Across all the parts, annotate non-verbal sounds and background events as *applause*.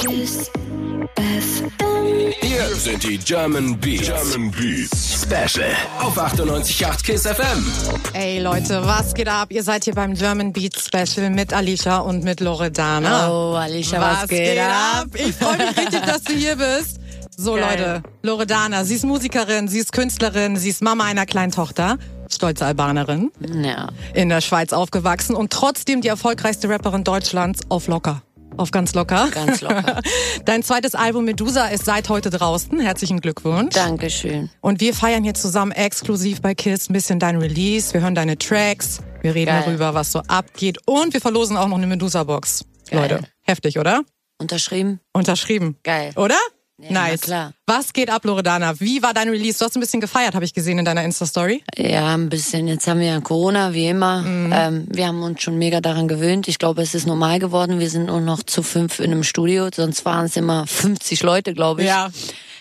Kiss FM. Hier sind die German Beats. German Beats. Special auf 98.8 KISS FM. Ey Leute, was geht ab? Ihr seid hier beim German Beat Special mit Alicia und mit Loredana. Oh, Alicia, was, geht ab? Ich freue mich richtig, dass du hier bist. So Geil. Leute, Loredana, sie ist Musikerin, sie ist Künstlerin, sie ist Mama einer kleinen Tochter, stolze Albanerin, Ja. in der Schweiz aufgewachsen und trotzdem die erfolgreichste Rapperin Deutschlands auf locker. Auf ganz locker. Ganz locker. *laughs* Dein zweites Album Medusa ist seit heute draußen. Herzlichen Glückwunsch. Dankeschön. Und wir feiern hier zusammen exklusiv bei Kiss ein bisschen dein Release. Wir hören deine Tracks. Wir reden Geil. darüber, was so abgeht. Und wir verlosen auch noch eine Medusa-Box. Leute, heftig, oder? Unterschrieben? Unterschrieben. Geil. Oder? Ja, nice. klar. Was geht ab, Loredana? Wie war dein Release? Du hast ein bisschen gefeiert, habe ich gesehen in deiner Insta-Story. Ja, ein bisschen. Jetzt haben wir ja Corona, wie immer. Mhm. Ähm, wir haben uns schon mega daran gewöhnt. Ich glaube, es ist normal geworden. Wir sind nur noch zu fünf in einem Studio. Sonst waren es immer 50 Leute, glaube ich.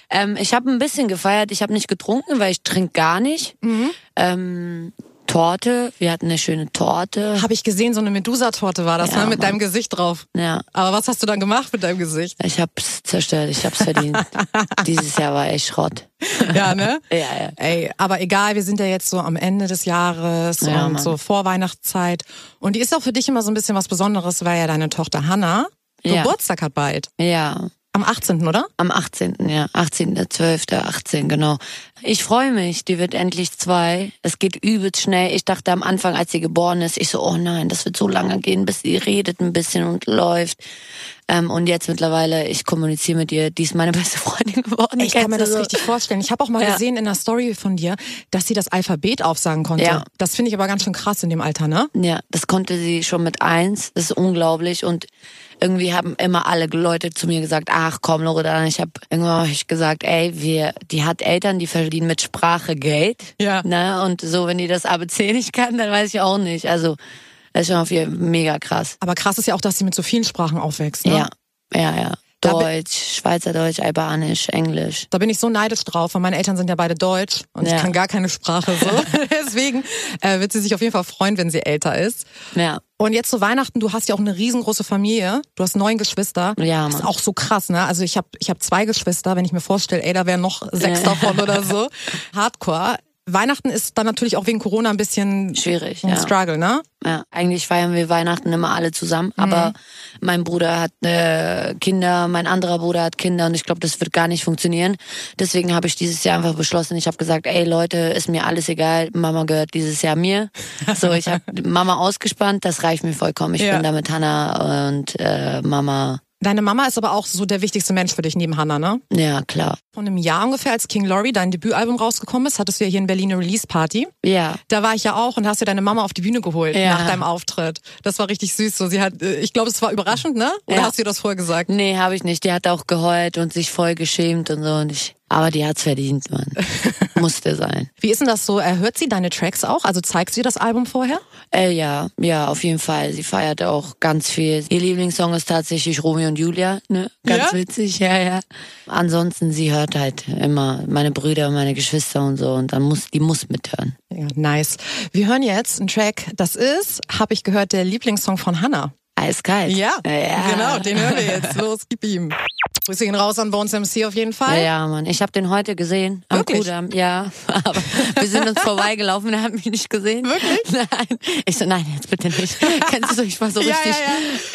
Ähm, ich habe ein bisschen gefeiert. Ich habe nicht getrunken, weil ich trinke gar nicht. Mhm. Ähm, Torte. Wir hatten eine schöne Torte. Habe ich gesehen, so eine Medusa-Torte war das, Ja, ne? Mit Mann. deinem Gesicht drauf. Ja. Aber was hast du dann gemacht mit deinem Gesicht? Ich hab's zerstört. Ich hab's verdient. *laughs* Dieses Jahr war echt Schrott. Ja, ne? *laughs* Ja, ja. Ey, aber egal, wir sind ja jetzt so am Ende des Jahres Ja, und Mann. so Vorweihnachtszeit. Und die ist auch für dich immer so ein bisschen was Besonderes, weil ja deine Tochter Hannah Ja. Geburtstag hat bald. Ja. Am 18., oder? Am 18. ja, 18.12., 18, genau. Ich freue mich, die wird endlich zwei. Es geht übelst schnell. Ich dachte am Anfang, als sie geboren ist, ich so, oh nein, das wird so lange gehen, bis sie redet ein bisschen und läuft. Ähm, und jetzt mittlerweile, ich kommuniziere mit ihr, die ist meine beste Freundin geworden. Ich kann mir das so? richtig vorstellen. Ich habe auch mal *laughs* Ja. gesehen in der Story von dir, dass sie das Alphabet aufsagen konnte. Ja. Das finde ich aber ganz schön krass in dem Alter, ne? Ja, das konnte sie schon mit eins. Das ist unglaublich. Und irgendwie haben immer alle Leute zu mir gesagt, ach komm, Loredana, ich habe irgendwann hab ich gesagt, ey, wir, die hat Eltern, die verdienen mit Sprache Geld. Ja. Ne? Und so, wenn die das ABC nicht kann, dann weiß ich auch nicht. Also, das ist schon auf jeden Fall mega krass. Aber krass ist ja auch, dass sie mit so vielen Sprachen aufwächst. Ne? Ja, ja, ja. Deutsch, Schweizerdeutsch, Albanisch, Englisch. Da bin ich so neidisch drauf, weil meine Eltern sind ja beide deutsch und ich Ja. kann gar keine Sprache so. *laughs* *laughs* Deswegen äh, wird sie sich auf jeden Fall freuen, wenn sie älter ist. Ja. Und jetzt zu Weihnachten, du hast ja auch eine riesengroße Familie. Du hast neun Geschwister. Ja, Das ist Mann. auch so krass, ne? Also ich habe ich hab zwei Geschwister, wenn ich mir vorstelle, ey, da wären noch sechs davon oder so. *laughs* Hardcore. Weihnachten ist dann natürlich auch wegen Corona ein bisschen Schwierig, ein ja. Struggle, ne? Ja, eigentlich feiern wir Weihnachten immer alle zusammen, aber mein Bruder hat äh, Kinder, mein anderer Bruder hat Kinder und ich glaube, das wird gar nicht funktionieren. Deswegen habe ich dieses Jahr einfach beschlossen, ich habe gesagt, ey Leute, ist mir alles egal, Mama gehört dieses Jahr mir. So, ich habe *laughs* Mama ausgespannt, das reicht mir vollkommen. Ich Ja. bin da mit Hannah und äh, Mama, Deine Mama ist aber auch so der wichtigste Mensch für dich neben Hannah, ne? ja klar. Vor einem Jahr ungefähr, als King Laurie dein Debütalbum rausgekommen ist, hattest du ja hier in Berlin eine Release-Party. Ja, Da war ich ja auch und hast dir deine Mama auf die Bühne geholt Ja. nach deinem Auftritt. Das war richtig süß. So, sie hat, äh, ich glaube, es war überraschend, ne? Oder Ja. hast du dir das vorher gesagt? nee, habe ich nicht. Die hat auch geheult und sich voll geschämt und so und ich, aber die hat's verdient, Mann. *laughs* Musste sein. Wie ist denn das so? Hört sie deine Tracks auch? Also zeigst du ihr das Album vorher? Äh, ja, ja, auf jeden Fall. Sie feiert auch ganz viel. Ihr Lieblingssong ist tatsächlich Romeo und Julia, ne? Ganz Ja? witzig, ja, ja. Ansonsten, sie hört halt immer meine Brüder, meine Geschwister und so und dann muss, die muss mithören. Ja, nice. Wir hören jetzt einen Track, das ist, habe ich gehört, der Lieblingssong von Hannah. Eiskalt. Ja, ja. genau, den hören wir jetzt. Los, gib ihm. Grüße ihn raus an Bones MC auf jeden Ja, Fall. ja, Mann. Ich habe den heute gesehen. Am Wirklich? Kudamm. Ja, *laughs* aber wir sind uns vorbeigelaufen, er hat mich nicht gesehen. Wirklich? *laughs* Nein. Ich so, nein, jetzt bitte nicht. *laughs* Kennst du so, ich war so Ja, richtig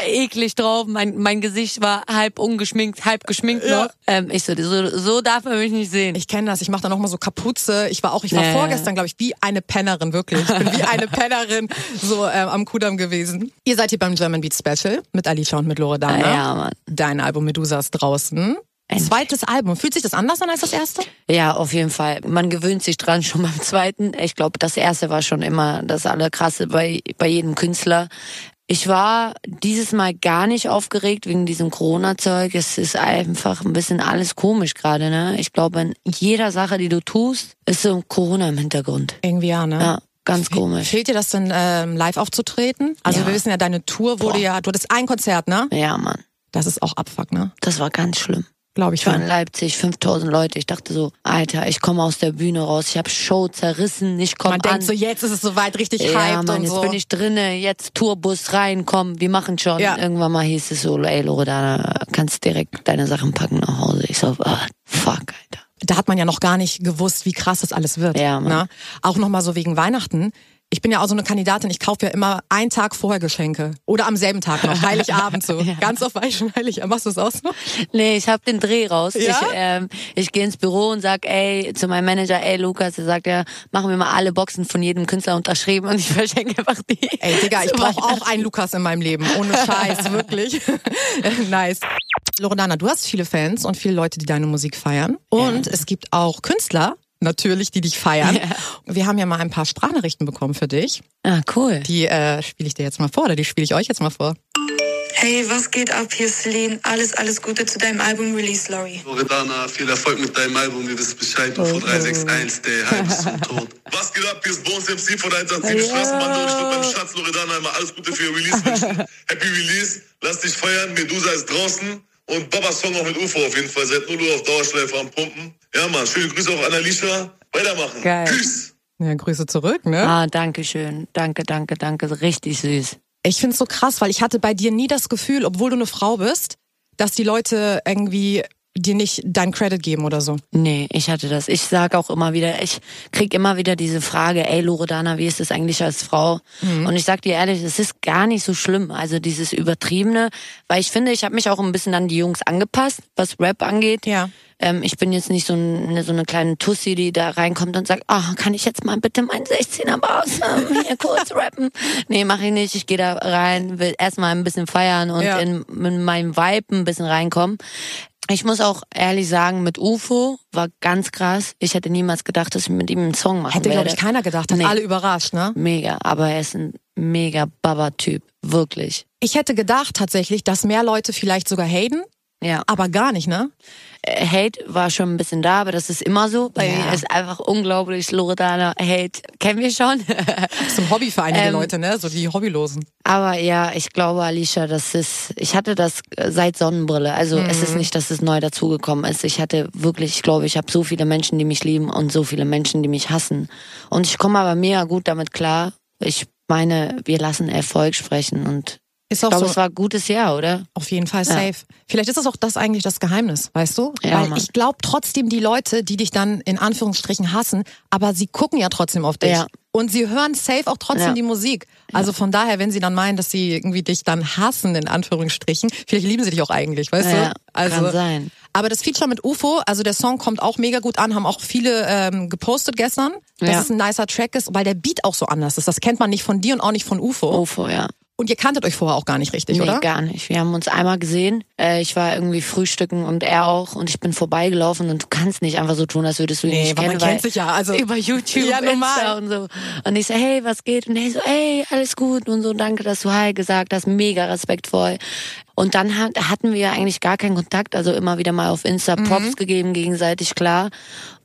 ja, eklig drauf. Mein, mein Gesicht war halb ungeschminkt, halb geschminkt Ja. noch. Ähm, ich so, so, so darf er mich nicht sehen. Ich kenne das, ich mache dann auch mal so Kapuze. Ich war auch, ich war Ja, ja. vorgestern, glaube ich, wie eine Pennerin, wirklich. Ich bin wie eine Pennerin so ähm, am Kudamm gewesen. Ihr seid hier beim German Beat Special mit Alicia und mit Loredana. Ah, ja, Mann. Dein Album Medusa ist draußen. Endlich. Zweites Album. Fühlt sich das anders an als das erste? Ja, auf jeden Fall. Man gewöhnt sich dran schon *laughs* beim zweiten. Ich glaube, das erste war schon immer das Allerkrasse bei, bei jedem Künstler. Ich war dieses Mal gar nicht aufgeregt wegen diesem Corona-Zeug. Es ist einfach ein bisschen alles komisch gerade, ne? Ich glaube, in jeder Sache, die du tust, ist so ein Corona im Hintergrund. Irgendwie ja, ne? Ja, ganz komisch. Fehlt dir das denn, ähm, live aufzutreten? Also Ja. wir wissen ja, deine Tour wurde Boah. ja, du hattest ein Konzert, ne? Ja, Mann. Das ist auch Abfuck, ne? Das war ganz schlimm. Glaube ich. Ich war in. Leipzig, 5000 Leute. Ich dachte so, Alter, ich komme aus der Bühne raus. Ich habe Show zerrissen. Ich komme Man an. denkt so, jetzt ist es soweit richtig ja, hyped Mann, und jetzt so. bin ich drinne. Jetzt Tourbus rein, komm, wir machen schon. Ja. Irgendwann mal hieß es so, ey Loredana, kannst direkt deine Sachen packen nach Hause. Ich so, ah, fuck, Alter. Da hat man ja noch gar nicht gewusst, wie krass das alles wird. Ja, Mann. ne? Auch nochmal so wegen Weihnachten. Ich bin ja auch so eine Kandidatin, ich kaufe ja immer einen Tag vorher Geschenke. Oder am selben Tag noch, Heiligabend so. *laughs* Ja. Ganz oft war ich schon heilig. Machst du es auch so? Nee, ich hab den Dreh raus. Ja? Ich, ähm, ich gehe ins Büro und sag, ey, zu meinem Manager, ey Lukas, der sagt ja, machen wir mal alle Boxen von jedem Künstler unterschrieben und ich *laughs* verschenke einfach die. Ey, Digga, ich brauche auch einen Lukas in meinem Leben. Ohne Scheiß, *laughs* wirklich. nice. Loredana, du hast viele Fans und viele Leute, die deine Musik feiern. Und es gibt auch Künstler, natürlich, die dich feiern. Wir haben ja mal ein paar Sprachnachrichten bekommen für dich. Ah, cool. Die äh, spiele ich dir jetzt mal vor oder die spiele ich euch jetzt mal vor. Hey, was geht ab? Hier ist Celine. Alles, alles Gute zu deinem Album Release, Lori. Loredana, viel Erfolg mit deinem Album, ihr wisst Bescheid, UFO 361, der Hype ist zum Tod. Was geht ab, hier ist Bones MC von 187 Straßenbande und ich würde meinem Schatz Loredana immer alles Gute für ihr Release wünschen. Happy Release, lass dich feiern, Medusa ist draußen und Babas Song auch mit UFO auf jeden Fall, seit 0 Uhr auf Dauerschleife am Pumpen. Ja Mann, schöne Grüße auch an Alicia, weitermachen. Geil. Peace. Ja, Grüße zurück, ne? Ah, danke schön. Danke, danke, danke. Richtig süß. Ich find's so krass, weil ich hatte bei dir nie das Gefühl, obwohl du eine Frau bist, dass die Leute irgendwie dir nicht deinen Credit geben oder so. Nee, ich hatte das. Ich sag auch immer wieder, ich krieg immer wieder diese Frage, ey Loredana, wie ist es eigentlich als Frau? Mhm. Und ich sag dir ehrlich, es ist gar nicht so schlimm. Also dieses Übertriebene, weil ich finde, ich habe mich auch ein bisschen an die Jungs angepasst, was Rap angeht. Ja. Ähm, ich bin jetzt nicht so eine, so eine kleine Tussi, die da reinkommt und sagt, ah, kann ich jetzt mal bitte meinen 16er Bass ähm, hier kurz *laughs* rappen? Nee, mache ich nicht. Ich gehe da rein, will erstmal ein bisschen feiern und Ja. in, in meinem Vibe ein bisschen reinkommen. Ich muss auch ehrlich sagen, mit UFO war ganz krass. Ich hätte niemals gedacht, dass ich mit ihm einen Song machen Hätte, werde. glaube ich, keiner gedacht. Hat Nee. alle überrascht, ne? Mega, aber er ist ein mega Baba-Typ. Wirklich. Ich hätte gedacht tatsächlich, dass mehr Leute vielleicht sogar haten, Ja. aber gar nicht, ne? Äh, Hate war schon ein bisschen da, aber das ist immer so. Bei Ja. mir ist einfach unglaublich. Loredana Hate kennen wir schon. Das ist ein Hobby für einige *laughs* Ähm, Leute, ne? So die Hobbylosen. aber ja, ich glaube, Alicia, das ist, ich hatte das äh, seit Sonnenbrille. Also es ist nicht, dass es neu dazugekommen ist. Ich hatte wirklich, ich glaube, ich habe so viele Menschen, die mich lieben und so viele Menschen, die mich hassen. Und ich komme aber mega gut damit klar. Ich meine, wir lassen Erfolg sprechen und Ist ich auch glaube, so. es war ein gutes Jahr, oder? Auf jeden Fall safe. Vielleicht ist das auch das eigentlich das Geheimnis, weißt du? Ja, Weil Mann. ich glaube trotzdem die Leute, die dich dann in Anführungsstrichen hassen, aber sie gucken ja trotzdem auf dich. Ja. Und sie hören safe auch trotzdem Ja. die Musik. Also von daher, wenn sie dann meinen, dass sie irgendwie dich dann hassen, in Anführungsstrichen, vielleicht lieben sie dich auch eigentlich, weißt Ja, du? Also, kann sein. Aber das Feature mit UFO, also der Song kommt auch mega gut an, haben auch viele ähm, gepostet gestern, dass Ja. es ein nicer Track ist, weil der Beat auch so anders ist. Das kennt man nicht von dir und auch nicht von UFO. UFO, ja. Und ihr kanntet euch vorher auch gar nicht richtig, Nee, oder? gar nicht. Wir haben uns einmal gesehen. Äh, ich war irgendwie frühstücken und er auch. Und ich bin vorbeigelaufen und du kannst nicht einfach so tun, als würdest du ihn Nee, nicht kennen. man kennt sich ja, also- über YouTube, Ja, normal. Insta und so. Und ich so, hey, was geht? Und er so, hey, alles gut und so. Danke, dass du Hi gesagt hast. Mega respektvoll. Und dann hat, hatten wir eigentlich gar keinen Kontakt. Also immer wieder mal auf Insta Mhm. Props gegeben, gegenseitig, klar.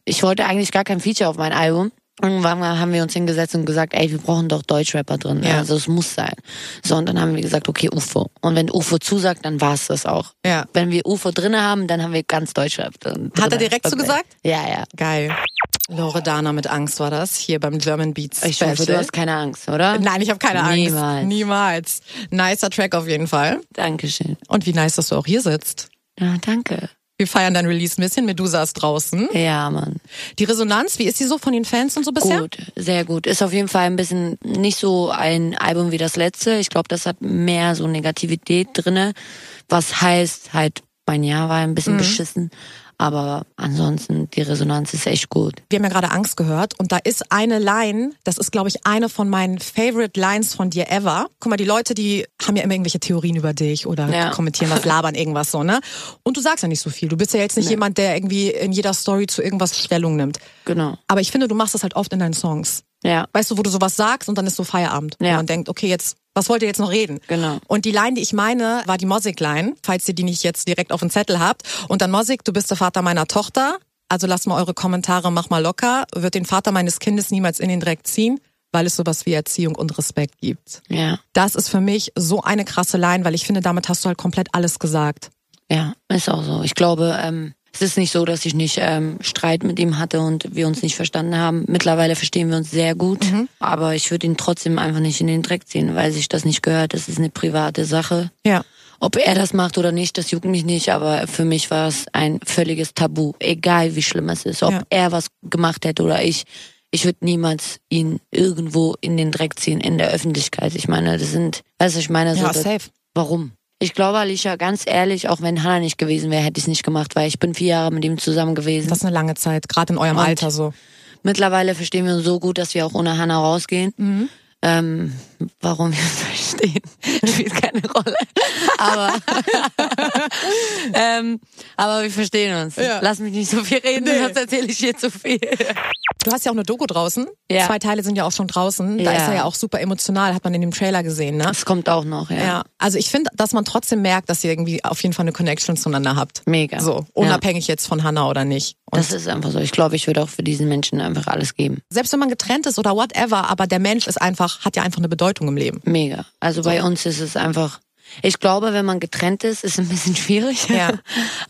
Ich wollte eigentlich gar kein Feature auf mein Album. Irgendwann haben wir uns hingesetzt und gesagt, ey, wir brauchen doch Deutschrapper drin. Ja. Also es muss sein. So, und dann haben wir gesagt, okay, UFO. Und wenn UFO zusagt, dann war's das auch. Ja. Wenn wir UFO drinne haben, dann haben wir ganz Deutschrap drin. Hat er direkt Okay. zugesagt? Ja, ja. Geil. Loredana mit Angst war das, hier beim German Beats Ich hoffe, du hast keine Angst, oder? Nein, ich habe keine Angst. Niemals. Niemals. Nicer Track auf jeden Fall. Dankeschön. Und wie nice, dass du auch hier sitzt. Ja, danke. Wir feiern dein Release ein bisschen. Medusa ist draußen. Ja, Mann. Die Resonanz, wie ist die so von den Fans und so bisher? Gut, sehr gut. Ist auf jeden Fall ein bisschen nicht so ein Album wie das letzte. Ich glaube, das hat mehr so Negativität drinne. Was heißt halt, mein Jahr war ein Mhm. bisschen beschissen. Aber ansonsten, die Resonanz ist echt gut. Wir haben ja gerade Angst gehört und da ist eine Line, das ist glaube ich eine von meinen favorite Lines von dir ever. Guck mal, die Leute, die haben ja immer irgendwelche Theorien über dich oder Ja. kommentieren was, labern irgendwas so, ne? Und du sagst ja nicht so viel. Du bist ja jetzt nicht jemand, der irgendwie in jeder Story zu irgendwas Stellung nimmt. Genau. Aber ich finde, du machst das halt oft in deinen Songs. Ja. Weißt du, wo du sowas sagst und dann ist so Feierabend. Ja. Und man denkt, okay, jetzt, was wollt ihr jetzt noch reden? Genau. Und die Line, die ich meine, war die Mosik-Line, falls ihr die nicht jetzt direkt auf dem Zettel habt. Und dann Mosik, du bist der Vater meiner Tochter. Also lasst mal eure Kommentare, mach mal locker. Wird den Vater meines Kindes niemals in den Dreck ziehen, weil es sowas wie Erziehung und Respekt gibt. Ja. Das ist für mich so eine krasse Line, weil ich finde, damit hast du halt komplett alles gesagt. Ja, ist auch so. Ich glaube, ähm, es ist nicht so, dass ich nicht ähm, Streit mit ihm hatte und wir uns nicht verstanden haben. Mittlerweile verstehen wir uns sehr gut, aber ich würde ihn trotzdem einfach nicht in den Dreck ziehen, weil sich das nicht gehört. Das ist eine private Sache. Ja. Ob er das macht oder nicht, das juckt mich nicht, aber für mich war es ein völliges Tabu. Egal wie schlimm es ist. Ob Ja. er was gemacht hätte oder ich. Ich würde niemals ihn irgendwo in den Dreck ziehen, in der Öffentlichkeit. Ich meine, das sind, weißt du, ich meine, so, Ja, safe. warum? Ich glaube, Alicia, ganz ehrlich, auch wenn Hannah nicht gewesen wäre, hätte ich es nicht gemacht, weil ich bin vier Jahre mit ihm zusammen gewesen. Das ist eine lange Zeit, gerade in eurem Und- Alter so. Mittlerweile verstehen wir uns so gut, dass wir auch ohne Hannah rausgehen. Mhm. Ähm, warum wir *laughs* verstehen, spielt keine Rolle. Aber, *laughs* ähm, aber wir verstehen uns. Ja. Lass mich nicht so viel reden, Nee. sonst erzähle ich hier zu viel. Du hast ja auch eine Doku draußen. Ja. Zwei Teile sind ja auch schon draußen. Da Ja. ist er ja auch super emotional, hat man in dem Trailer gesehen, ne? Das kommt auch noch, ja. Ja, also ich finde, dass man trotzdem merkt, dass ihr irgendwie auf jeden Fall eine Connection zueinander habt. Mega. So, unabhängig jetzt von Hannah oder nicht. Und Das ist einfach so. Ich glaube, ich würde auch für diesen Menschen einfach alles geben. selbst wenn man getrennt ist oder whatever, aber der Mensch ist einfach, hat ja einfach eine Bedeutung im Leben. Mega. Also bei uns ist es einfach. Ich glaube, wenn man getrennt ist, ist es ein bisschen *laughs* schwierig. Ja.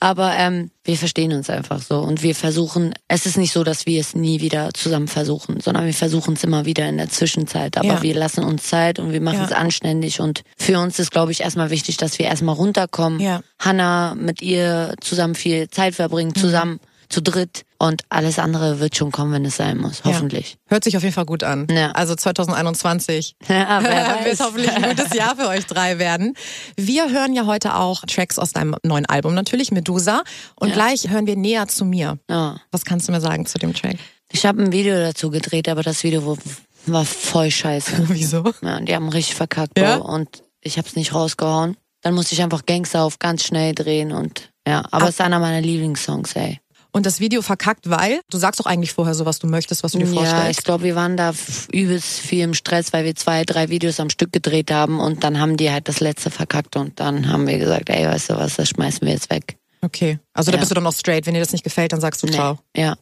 Aber ähm, wir verstehen uns einfach so und wir versuchen. Es ist nicht so, dass wir es nie wieder zusammen versuchen, sondern wir versuchen es immer wieder in der Zwischenzeit. Aber Ja. wir lassen uns Zeit und wir machen Ja. es anständig. Und für uns ist, glaube ich, erstmal wichtig, dass wir erstmal runterkommen. Ja. Hannah mit ihr zusammen viel Zeit verbringen, Mhm. zusammen zu dritt und alles andere wird schon kommen, wenn es sein muss. Hoffentlich. Ja. Hört sich auf jeden Fall gut an. Ja. Also 2021 *laughs* Ja, *laughs* wird hoffentlich ein gutes Jahr für euch drei werden. Wir hören ja heute auch Tracks aus deinem neuen Album natürlich, Medusa. Und gleich hören wir näher zu mir. Ja. Was kannst du mir sagen zu dem Track? Ich habe ein Video dazu gedreht, aber das Video war voll scheiße. *laughs* Wieso? Ja, die haben richtig verkackt, Ja? Bro. Und ich hab's nicht rausgehauen. Dann musste ich einfach Gangster auf ganz schnell drehen und ja, aber es ist einer meiner Lieblingssongs, ey. Und das Video verkackt, weil du sagst doch eigentlich vorher so, was du möchtest, was du dir Ja, vorstellst. ich glaube, wir waren da übelst viel im Stress, weil wir zwei, drei Videos am Stück gedreht haben und dann haben die halt das letzte verkackt und dann haben wir gesagt, ey, weißt du was, das schmeißen wir jetzt weg. Okay. Also da Ja. bist du dann noch straight. Wenn dir das nicht gefällt, dann sagst du ciao. Ja.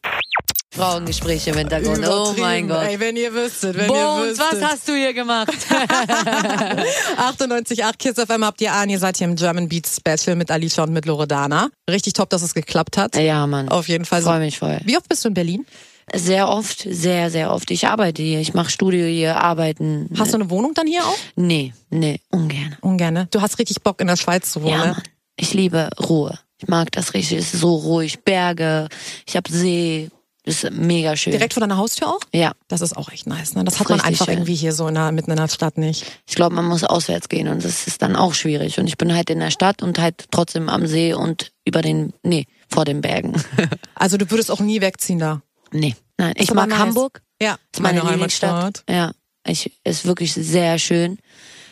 Frauengespräche im Hintergrund. Oh mein. Gott. Ey, wenn ihr wüsstet, wenn Bones, ihr wüsstet. was hast du hier gemacht? *laughs* 98,8 Kiss FM habt ihr an. Ihr seid hier im German Beat Special mit Alicia und mit Loredana. Richtig top, dass es geklappt hat. ja, Mann. Auf jeden Fall. Freue mich voll. Wie oft bist du in Berlin? Sehr oft, sehr, sehr oft. Ich arbeite hier. Ich mache Studio hier, arbeiten. Hast du eine Wohnung dann hier auch? Nee, nee, ungern. Ungerne. Du hast richtig Bock in der Schweiz zu wohnen. Ja? Mann. Ich liebe Ruhe. Ich mag das richtig. Es ist so ruhig. Berge, ich hab See. Das ist mega schön. Direkt vor deiner Haustür auch? Ja. Das ist auch echt nice. Ne? Das Das hat man einfach schön. irgendwie hier so in der, mitten in der Stadt nicht. Ich glaube, man muss auswärts gehen und das ist dann auch schwierig. Und ich bin halt in der Stadt und halt trotzdem am See und über den, nee, vor den Bergen. *laughs* Also du würdest auch nie wegziehen da. nee, nein. Ich mag nice. Hamburg. Ja, ist meine, Lieblingsstadt. Ja, ich, ist wirklich sehr schön.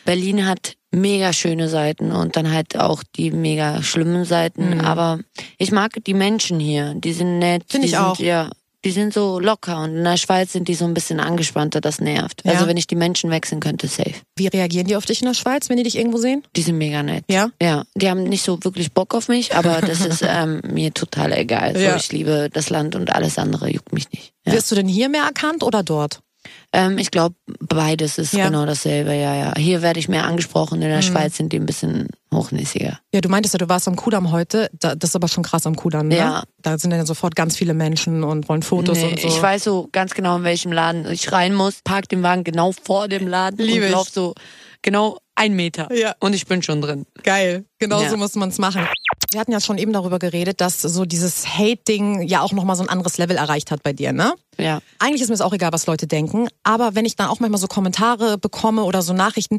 Berlin hat mega schöne Seiten und dann halt auch die mega schlimmen Seiten. Mhm. Aber ich mag die Menschen hier. Die sind nett. Find die ich sind, auch. Ja, die sind so locker und in der Schweiz sind die so ein bisschen angespannter. Das nervt. Ja. Also wenn ich die Menschen wechseln könnte, safe. Wie reagieren die auf dich in der Schweiz, wenn die dich irgendwo sehen? Die sind mega nett. Ja? Ja, die haben nicht so wirklich Bock auf mich, aber das ist *laughs* ähm, mir total egal. So, Ja. Ich liebe das Land und alles andere juckt mich nicht. Ja. Wirst du denn hier mehr erkannt oder dort? Ähm, ich glaube, beides ist Ja. genau dasselbe, ja, ja. Hier werde ich mehr angesprochen, Mhm. in der Schweiz sind die ein bisschen hochnäsiger. Ja, du meintest ja, du warst am Kudamm heute. Da, das ist aber schon krass am Kudamm, ne? Ja. Da sind dann sofort ganz viele Menschen und wollen Fotos Nee, und so. Ich weiß so ganz genau, in welchem Laden ich rein muss, park den Wagen genau vor dem Laden Liebe und lauf so genau ein Meter. Ja. Und ich bin schon drin. Geil. Genau Ja. so muss man es machen. Wir hatten ja schon eben darüber geredet, dass so dieses Hate-Ding ja auch nochmal so ein anderes Level erreicht hat bei dir, ne? Ja. Eigentlich ist mir es auch egal, was Leute denken, aber wenn ich dann auch manchmal so Kommentare bekomme oder so Nachrichten,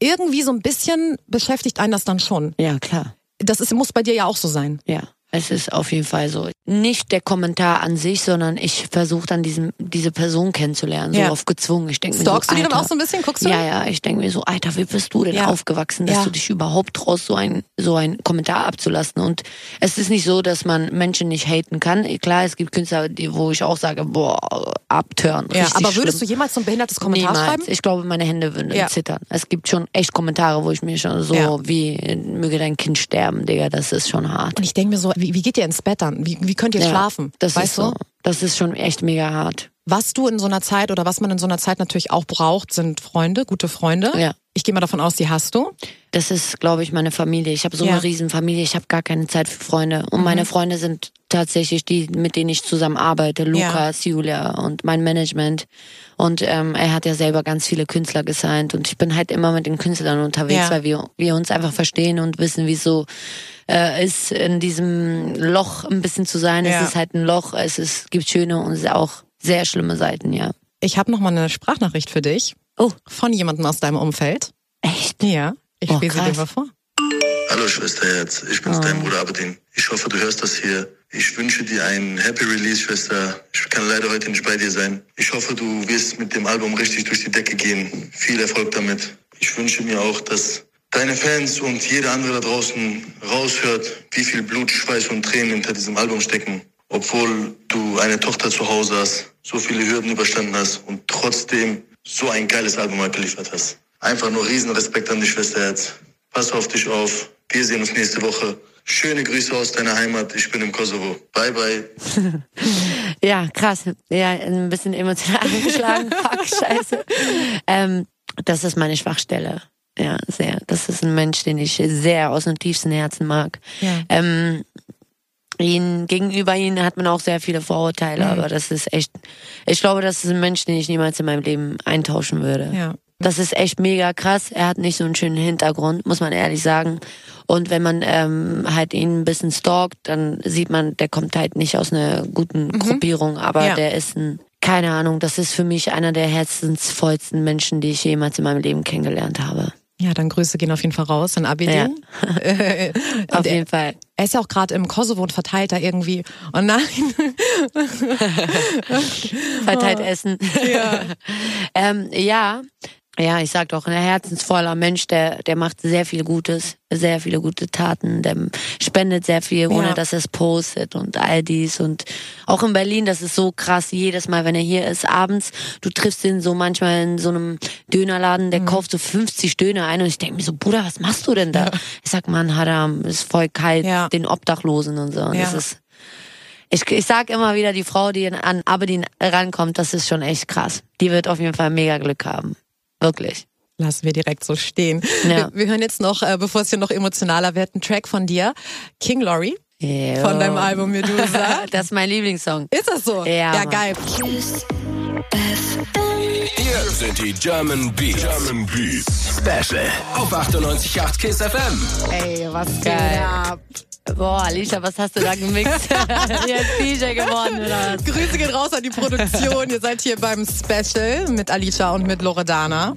irgendwie so ein bisschen beschäftigt einen das dann schon. Ja, klar. Das ist, muss bei dir ja auch so sein. Ja, es ist auf jeden Fall so. Nicht der Kommentar an sich, sondern ich versuche dann diesen, diese Person kennenzulernen, so Ja. auf gezwungen. Ich denke mir Stalkst so, du die dann auch so ein bisschen? Guckst du? Ja, ja, ich denke mir so, Alter, wie bist du denn Ja. aufgewachsen, dass Ja. du dich überhaupt traust, so ein so ein Kommentar abzulassen? Und es ist nicht so, dass man Menschen nicht haten kann. Klar, es gibt Künstler, die, wo ich auch sage, boah, abtören. Ja, aber würdest schlimm. du jemals so ein behindertes Kommentar Niemals. schreiben? Ich glaube, meine Hände würden zittern. Es gibt schon echt Kommentare, wo ich mir schon so wie möge dein Kind sterben, Digga, das ist schon hart. Und ich denke mir so, wie, wie geht ihr ins Bett dann? Wie, wie könnt ihr Ja, schlafen? Das weißt ist so. du? Das ist schon echt mega hart. Was du in so einer Zeit oder was man in so einer Zeit natürlich auch braucht, sind Freunde, gute Freunde. Ja. Ich gehe mal davon aus, die hast du. Das ist, glaube ich, meine Familie. Ich habe so Ja. Mhm. eine Riesenfamilie. Ich habe gar keine Zeit für Freunde. Und meine Freunde sind tatsächlich die, mit denen ich zusammen arbeite, Lukas, Julia und mein Management. Und ähm, er hat ja selber ganz viele Künstler gesigned und ich bin halt immer mit den Künstlern unterwegs, Ja. weil wir, wir uns einfach verstehen und wissen, wie es so äh, ist, in diesem Loch ein bisschen zu sein. Ja. Es ist halt ein Loch, es ist, gibt schöne und auch sehr schlimme Seiten, ja. Ich habe noch mal eine Sprachnachricht für dich Oh, von jemandem aus deinem Umfeld. echt? Ja, ich Oh, spiele sie dir mal vor. Hallo Schwesterherz, ich bin's, dein Bruder Abedin. Ich hoffe, du hörst das hier. Ich wünsche dir einen Happy Release, Schwester. Ich kann leider heute nicht bei dir sein. Ich hoffe, du wirst mit dem Album richtig durch die Decke gehen. Viel Erfolg damit. Ich wünsche mir auch, dass deine Fans und jeder andere da draußen raushört, wie viel Blut, Schweiß und Tränen hinter diesem Album stecken. Obwohl du eine Tochter zu Hause hast, so viele Hürden überstanden hast und trotzdem so ein geiles Album abgeliefert hast. Einfach nur riesen Respekt an dich, Schwesterherz. Pass auf dich auf. Wir sehen uns nächste Woche. Schöne Grüße aus deiner Heimat. Ich bin im Kosovo. Bye, bye. *laughs* Ja, krass. Ja, ein bisschen emotional *laughs* angeschlagen. Fuck, scheiße. Ähm, das ist meine Schwachstelle. Ja, sehr. Das ist ein Mensch, den ich sehr aus dem tiefsten Herzen mag. Ja. Ähm, ihn, gegenüber ihnen hat man auch sehr viele Vorurteile, Mhm. aber das ist echt, ich glaube, das ist ein Mensch, den ich niemals in meinem Leben eintauschen würde. Ja. Das ist echt mega krass. Er hat nicht so einen schönen Hintergrund, muss man ehrlich sagen. Und wenn man ähm, halt ihn ein bisschen stalkt, dann sieht man, der kommt halt nicht aus einer guten Gruppierung, aber Mhm. Ja. der ist ein, keine Ahnung, das ist für mich einer der herzensvollsten Menschen, die ich jemals in meinem Leben kennengelernt habe. Ja, dann Grüße gehen auf jeden Fall raus an Abedin. *laughs* Äh, Auf jeden Fall. er ist ja auch gerade im Kosovo und verteilt da irgendwie. Oh nein. *laughs* Verteilt Essen. Ja. *laughs* ähm, ja. Ja, ich sag doch, ein herzensvoller Mensch, der, der macht sehr viel Gutes, sehr viele gute Taten, der spendet sehr viel, ohne Ja. dass er es postet und all dies. Und auch in Berlin, das ist so krass, jedes Mal, wenn er hier ist, abends, du triffst ihn so manchmal in so einem Dönerladen, Mhm. der kauft so 50 Döner ein und ich denke mir so, Bruder, was machst du denn da? Ich sag, Mann, Haram, ist voll kalt, Ja. den Obdachlosen und so. Und Ja. das ist, ich, ich sag immer wieder, die Frau, die an Aberdeen rankommt, das ist schon echt krass. Die wird auf jeden Fall mega Glück haben. Wirklich. Lassen wir direkt so stehen. Ja. Wir, wir hören jetzt noch, äh, bevor es hier noch emotionaler wird, einen Track von dir. King Laurie Jo. von deinem Album Medusa. *laughs* Das ist mein Lieblingssong. Ist das so? Ja, Ja, geil. FM. Hier sind die German Beats. German Beats. Special auf 98.8 KISS FM. Ey, was geht Geil. ab? Boah, Alicia, was hast du da gemixt? Jetzt DJ geworden oder was? Grüße gehen raus an die Produktion. Ihr seid hier beim Special mit Alicia und mit Loredana.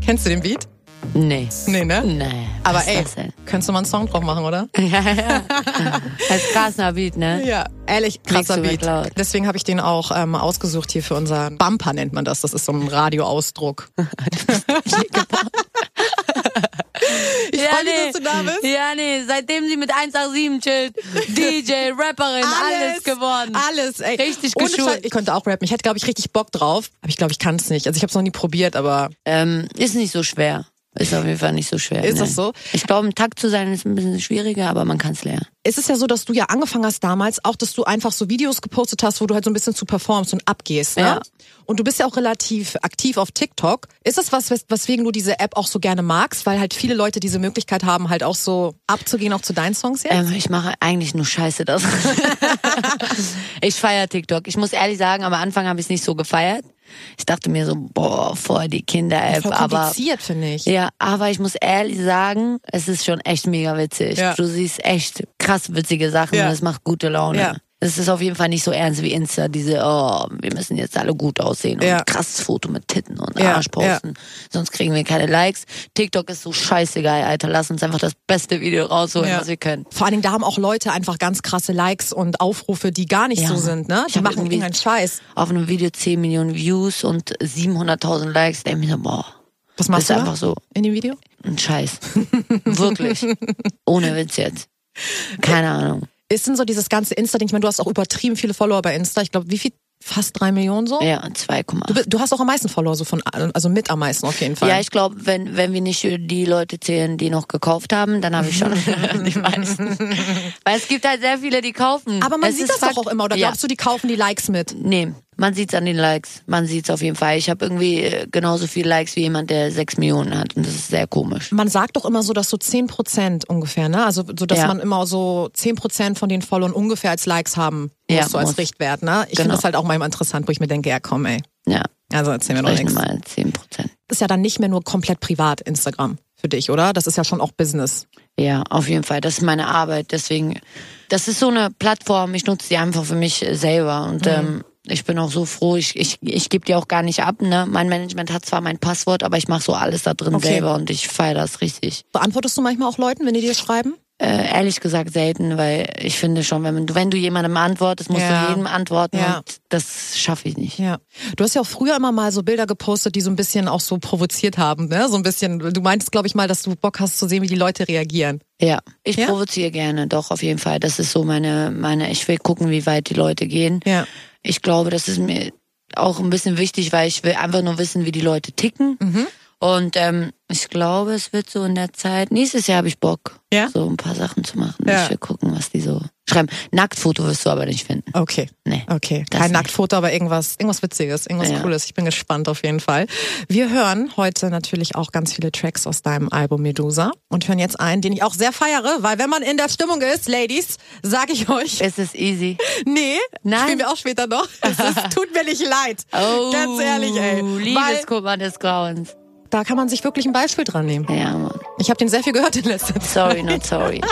Kennst du den Beat? Nee. Nee, ne? Nee. Aber ey, das denn? könntest du mal einen Song drauf machen, oder? *laughs* Ja, ja. Das ist krasser Beat, ne? Ja, ehrlich, krasser Beat. Deswegen habe ich den auch ähm, ausgesucht hier für unseren Bumper nennt man das. Das ist so ein Radioausdruck. *laughs* *laughs* ich Ja, freu mich, nee. dass du da bist. Ja, nee, seitdem sie mit 187 chillt, DJ, Rapperin, alles, geworden. Alles, ey. Richtig geschult. Ich könnte auch rappen. Ich hätte, glaube ich, richtig Bock drauf. Aber ich glaube, ich kann es nicht. Also ich habe es noch nie probiert, aber Ähm, ist nicht so schwer. Ist auf jeden Fall nicht so schwer. Ist nee. das so? Ich glaube, im Takt zu sein ist ein bisschen schwieriger, aber man kann es lernen. es ist ja so, dass du ja angefangen hast damals, auch dass du einfach so Videos gepostet hast, wo du halt so ein bisschen zu performst und abgehst. Ne? Ja. Und du bist ja auch relativ aktiv auf TikTok. Ist das was, wes- weswegen du diese App auch so gerne magst? Weil halt viele Leute diese Möglichkeit haben, halt auch so abzugehen, auch zu deinen Songs jetzt? Ähm, ich mache eigentlich nur Scheiße das. *laughs* *laughs* ich feiere TikTok. Ich muss ehrlich sagen, am Anfang habe ich es nicht so gefeiert. Ich dachte mir so, boah, voll die Kinder-App. Voll Aber kompliziert, finde ich. ja, aber ich muss ehrlich sagen, es ist schon echt mega witzig. Ja. Du siehst echt krass witzige Sachen Ja. und es macht gute Laune. Ja. Es ist auf jeden Fall nicht so ernst wie Insta, diese, oh, wir müssen jetzt alle gut aussehen und Ja. krasses Foto mit Titten und Ja, Arsch posten. Sonst kriegen wir keine Likes. TikTok ist so scheißegal, Alter. Lass uns einfach das beste Video rausholen, Ja. was wir können. Vor allen Dingen, da haben auch Leute einfach ganz krasse Likes und Aufrufe, die gar nicht Ja. so sind, ne? Ich Die hab machen irgendeinen Scheiß. Auf einem Video 10 Millionen Views und 700.000 Likes. Denke ich mir so, boah, Was machst ist du einfach so in dem Video? ein Scheiß. Wirklich. *laughs* Ohne Witz jetzt. Keine Ahnung. Ist denn so dieses ganze Insta-Ding? Ich meine, du hast auch übertrieben viele Follower bei Insta. Ich glaube, wie viel? Fast drei Millionen so? Ja, 2,8. Du, du hast auch am meisten Follower, so von, also mit am meisten auf jeden Fall. Ja, ich glaube, wenn, wenn wir nicht die Leute zählen, die noch gekauft haben, dann habe ich schon *laughs* *laughs* die meisten. Weil es gibt halt sehr viele, die kaufen. Aber man Es sieht das doch auch immer. Oder ja. glaubst du, die kaufen die Likes mit? Nee, Man sieht's an den Likes. Man sieht's auf jeden Fall. Ich habe irgendwie äh, genauso viele Likes wie jemand, der sechs Millionen hat. Und das ist sehr komisch. Man sagt doch immer so, dass so 10 Prozent ungefähr, ne? Also so, dass Ja. man immer so 10 Prozent von den Followern ungefähr als Likes haben muss, Ja, so als muss. Richtwert, ne? Ich finde Genau. das halt auch mal immer interessant, wo ich mir denke, ja komm, ey. Ja. Also erzähl mir doch nichts. mal zehn Prozent. Das ist ja dann nicht mehr nur komplett privat Instagram für dich, oder? Das ist ja schon auch Business. Ja, auf jeden Fall. Das ist meine Arbeit. Deswegen, das ist so eine Plattform. Ich nutze die einfach für mich selber. Und ähm, ich bin auch so froh. Ich, ich, ich gebe die auch gar nicht ab. Ne? Mein Management hat zwar mein Passwort, aber ich mache so alles da drin Okay. selber und ich feiere das richtig. Beantwortest du manchmal auch Leuten, wenn die dir schreiben? Äh, ehrlich gesagt selten, weil ich finde schon, wenn du, wenn du jemandem antwortest, musst Ja. du jedem antworten Ja. und das schaffe ich nicht. Ja. Du hast ja auch früher immer mal so Bilder gepostet, die so ein bisschen auch so provoziert haben, ne? So ein bisschen. Du meintest, glaube ich, mal, dass du Bock hast zu sehen, wie die Leute reagieren. Ja, ich Ja? provoziere gerne, doch auf jeden Fall. Das ist so meine, meine. Ich will gucken, wie weit die Leute gehen. Ja. Ich glaube, das ist mir auch ein bisschen wichtig, weil ich will einfach nur wissen, wie die Leute ticken. Mhm. Und ähm, ich glaube, es wird so in der Zeit. Nächstes Jahr habe ich Bock, Ja? so ein paar Sachen zu machen. Ja. Ich will gucken, was die so schreiben. Nacktfoto wirst du aber nicht finden. Okay. Nee. Okay. Kein. Nacktfoto, aber irgendwas, irgendwas Witziges, irgendwas Ja. Cooles. Ich bin gespannt auf jeden Fall. Wir hören heute natürlich auch ganz viele Tracks aus deinem Album Medusa und hören jetzt einen, den ich auch sehr feiere, weil wenn man in der Stimmung ist, Ladies, sag ich euch, Es ist easy. nee, Nein. spielen wir auch später noch. Es ist, tut mir nicht leid. Oh, Ganz ehrlich, ey. Liebeskummer des Grauens. Da kann man sich wirklich ein Beispiel dran nehmen. Ja, Mann. Ich habe den sehr viel gehört in letzter Zeit. Sorry, not sorry. *laughs*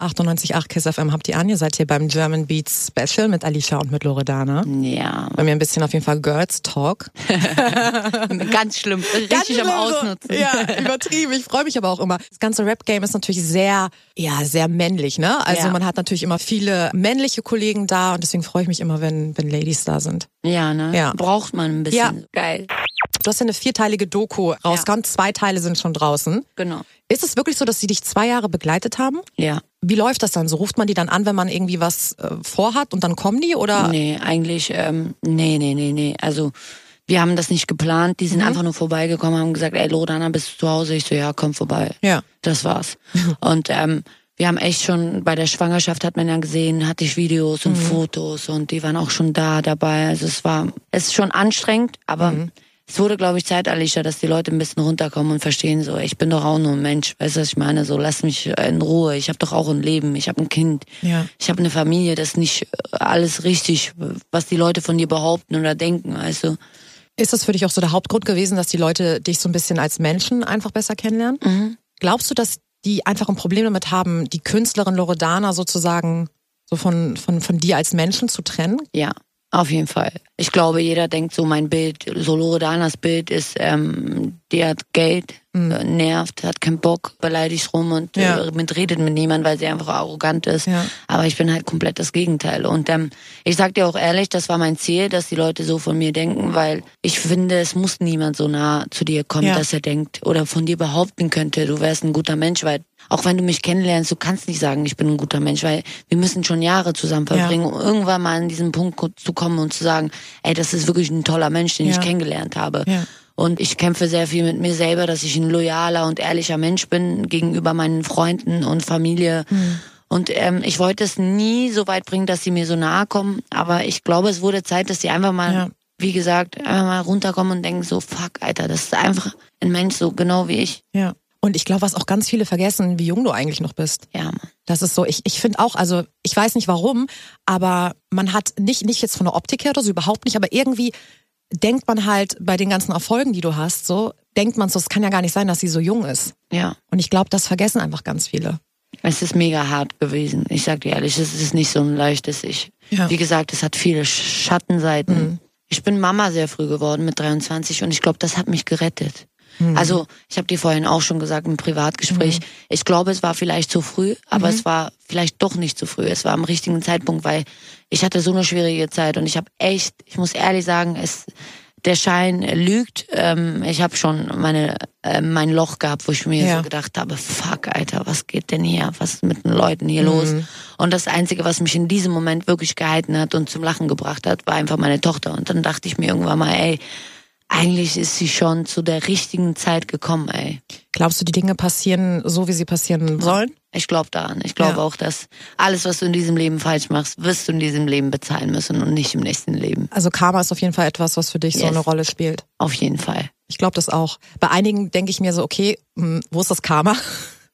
98.8 KISS FM habt ihr an. Ihr seid hier beim German Beats Special mit Alicia und mit Loredana. Ja, Bei mir ein bisschen auf jeden Fall Girls Talk. *laughs* Ganz schlimm. *laughs* Richtig Ganz am schlimm so. Ausnutzen. Ja, übertrieben. Ich freue mich aber auch immer. Das ganze Rap-Game ist natürlich sehr, ja, sehr männlich, ne? Also Ja. man hat natürlich immer viele männliche Kollegen da und deswegen freue ich mich immer, wenn, wenn Ladies da sind. Ja, ne? Ja. Braucht man ein bisschen. Ja. Geil. Du hast ja eine vierteilige Doku rausgehauen. Zwei Teile sind schon draußen. Genau. Ist es wirklich so, dass sie dich zwei Jahre begleitet haben? Ja. Wie läuft das dann? So ruft man die dann an, wenn man irgendwie was äh, vorhat und dann kommen die oder? Nee, eigentlich, ähm, nee, nee, nee, nee. Also, wir haben das nicht geplant. Die sind Mhm. einfach nur vorbeigekommen, haben gesagt, ey, Lodana, bist du zu Hause? Ich so, ja, komm vorbei. Ja. Das war's. *laughs* und ähm, wir haben echt schon, bei der Schwangerschaft hat man ja gesehen, hatte ich Videos Mhm. und Fotos und die waren auch schon da dabei. Also es war, es ist schon anstrengend, aber Mhm. Es wurde, glaube ich, Zeit, Alicia, dass die Leute ein bisschen runterkommen und verstehen, so, ich bin doch auch nur ein Mensch. Weißt du, was ich meine? So, lass mich in Ruhe. Ich habe doch auch ein Leben. Ich habe ein Kind. Ja. Ich habe eine Familie. Das ist nicht alles richtig, was die Leute von dir behaupten oder denken. Also, Ist das für dich auch so der Hauptgrund gewesen, dass die Leute dich so ein bisschen als Menschen einfach besser kennenlernen? Mhm. Glaubst du, dass die einfach ein Problem damit haben, die Künstlerin Loredana sozusagen so von, von, von dir als Menschen zu trennen? Ja, auf jeden Fall. Ich glaube, jeder denkt so, mein Bild, so Loredanas Bild ist, ähm, die hat Geld, äh, nervt, hat keinen Bock, beleidigt rum und Ja. äh, mit redet mit niemand, weil sie einfach arrogant ist. Ja. Aber ich bin halt komplett das Gegenteil. Und ähm, ich sag dir auch ehrlich, das war mein Ziel, dass die Leute so von mir denken, weil ich finde, es muss niemand so nah zu dir kommen, Ja. dass er denkt oder von dir behaupten könnte, du wärst ein guter Mensch, weil auch wenn du mich kennenlernst, du kannst nicht sagen, ich bin ein guter Mensch, weil wir müssen schon Jahre zusammen Ja. verbringen, um irgendwann mal an diesen Punkt zu kommen und zu sagen, ey, das ist wirklich ein toller Mensch, den Ja. ich kennengelernt habe. Ja. Und ich kämpfe sehr viel mit mir selber, dass ich ein loyaler und ehrlicher Mensch bin gegenüber meinen Freunden und Familie. Hm. Und ähm, ich wollte es nie so weit bringen, dass sie mir so nahe kommen. Aber ich glaube, es wurde Zeit, dass sie einfach mal, Ja. wie gesagt, einfach mal runterkommen und denken so, fuck, Alter, das ist einfach ein Mensch so genau wie ich. Ja. Und ich glaube, was auch ganz viele vergessen, wie jung du eigentlich noch bist. Ja, Mann. Das ist so, ich, ich finde auch, also ich weiß nicht warum, aber man hat nicht, nicht jetzt von der Optik her oder so, überhaupt nicht, aber irgendwie denkt man halt bei den ganzen Erfolgen, die du hast, so, denkt man so, es kann ja gar nicht sein, dass sie so jung ist. Ja. Und ich glaube, das vergessen einfach ganz viele. Es ist mega hart gewesen. Ich sag dir ehrlich, es ist nicht so ein leichtes Ich. Ja. Wie gesagt, es hat viele Schattenseiten. Mhm. Ich bin Mama sehr früh geworden mit 23 und ich glaube, das hat mich gerettet. Mhm. Also, ich habe dir vorhin auch schon gesagt im Privatgespräch, ich glaube, es war vielleicht zu früh, aber Mhm. es war vielleicht doch nicht zu früh. Es war am richtigen Zeitpunkt, weil ich hatte so eine schwierige Zeit und ich habe echt, ich muss ehrlich sagen, es der Schein lügt. Ähm, ich habe schon meine äh, mein Loch gehabt, wo ich mir Ja. so gedacht habe, fuck, Alter, was geht denn hier? Was ist mit den Leuten Mhm. hier los? Und das Einzige, was mich in diesem Moment wirklich gehalten hat und zum Lachen gebracht hat, war einfach meine Tochter. Und dann dachte ich mir irgendwann mal, ey, eigentlich ist sie schon zu der richtigen Zeit gekommen, ey. Glaubst du, die Dinge passieren so, wie sie passieren sollen? Ich glaube daran. Ich glaube Ja. auch, dass alles, was du in diesem Leben falsch machst, wirst du in diesem Leben bezahlen müssen und nicht im nächsten Leben. Also Karma ist auf jeden Fall etwas, was für dich so Yes. eine Rolle spielt. Auf jeden Fall. Ich glaube das auch. Bei einigen denke ich mir so, okay, hm, wo ist das Karma?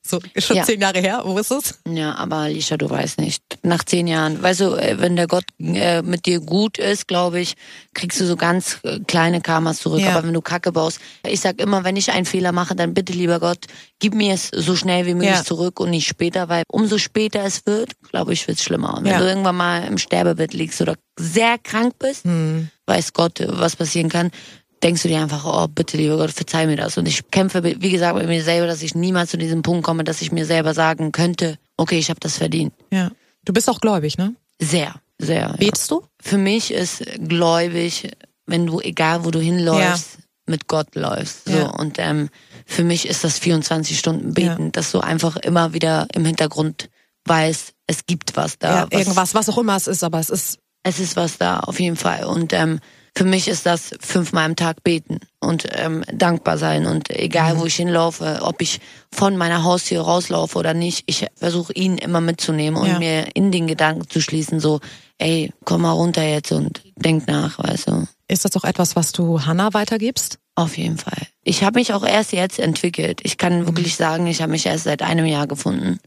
So, ist schon Ja. zehn Jahre her, wo ist es? Ja, aber Alicia, du weißt nicht. Nach zehn Jahren, weißt du, äh, wenn der Gott äh, mit dir gut ist, glaube ich, kriegst du so ganz äh, kleine Karmas zurück. Ja. Aber wenn du Kacke baust, ich sag immer, wenn ich einen Fehler mache, dann bitte, lieber Gott, gib mir es so schnell wie möglich Ja. zurück und nicht später, weil umso später es wird, glaube ich, wird's schlimmer. Und wenn Ja. du irgendwann mal im Sterbebett liegst oder sehr krank bist, Hm. weiß Gott, was passieren kann, denkst du dir einfach, oh, bitte, lieber Gott, verzeih mir das. Und ich kämpfe, wie gesagt, mit mir selber, dass ich niemals zu diesem Punkt komme, dass ich mir selber sagen könnte, okay, ich habe das verdient. Ja. Du bist auch gläubig, ne? Sehr, sehr. Ja. Betest du? Für mich ist gläubig, wenn du, egal wo du hinläufst, mit Gott läufst. So. Ja. Und ähm, für mich ist das 24 Stunden beten, Ja. dass du einfach immer wieder im Hintergrund weißt, es gibt was da. Ja, was, irgendwas, was auch immer es ist, aber es ist, es ist was da, auf jeden Fall. Und ähm, für mich ist das fünfmal am Tag beten und ähm, dankbar sein. Und egal, wo ich hinlaufe, ob ich von meiner Haustür rauslaufe oder nicht, ich versuche ihn immer mitzunehmen und Ja. mir in den Gedanken zu schließen, so, ey, komm mal runter jetzt und denk nach, weißt du. ist das auch etwas, was du Hannah weitergibst? Auf jeden Fall. Ich habe mich auch erst jetzt entwickelt. Ich kann wirklich sagen, ich habe mich erst seit einem Jahr gefunden.